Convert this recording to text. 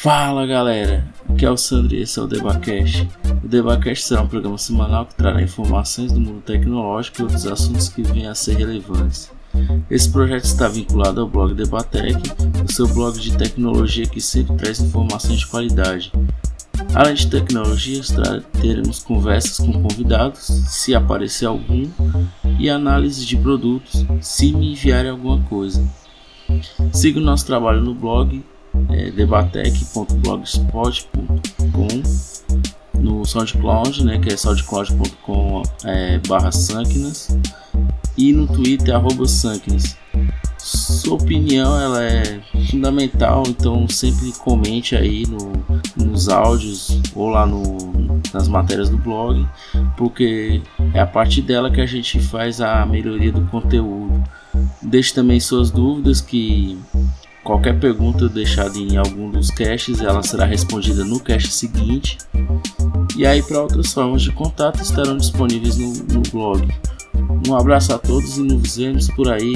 Fala galera, aqui é o Sandro e esse é o Debacast. O Debacast será um programa semanal que trará informações do mundo tecnológico e outros assuntos que venham a ser relevantes. Esse projeto está vinculado ao blog Debatec, o seu blog de tecnologia que sempre traz informações de qualidade. Além de tecnologias, teremos conversas com convidados, se aparecer algum, e análise de produtos, se me enviarem alguma coisa. Siga o nosso trabalho no blog é, debatec.blogspot.com no SoundCloud, né, que é soundcloud.com é, barra Sanknas e no Twitter arroba Sanknas. Sua opinião ela é fundamental, então sempre comente aí no, nos áudios ou lá no, nas matérias do blog, porque é a partir dela que a gente faz a melhoria do conteúdo. Deixe também suas dúvidas que Qualquer pergunta deixada em algum dos caches, ela será respondida no cache seguinte. E aí, para outras formas de contato, estarão disponíveis no, no blog. Um abraço a todos e nos vemos por aí.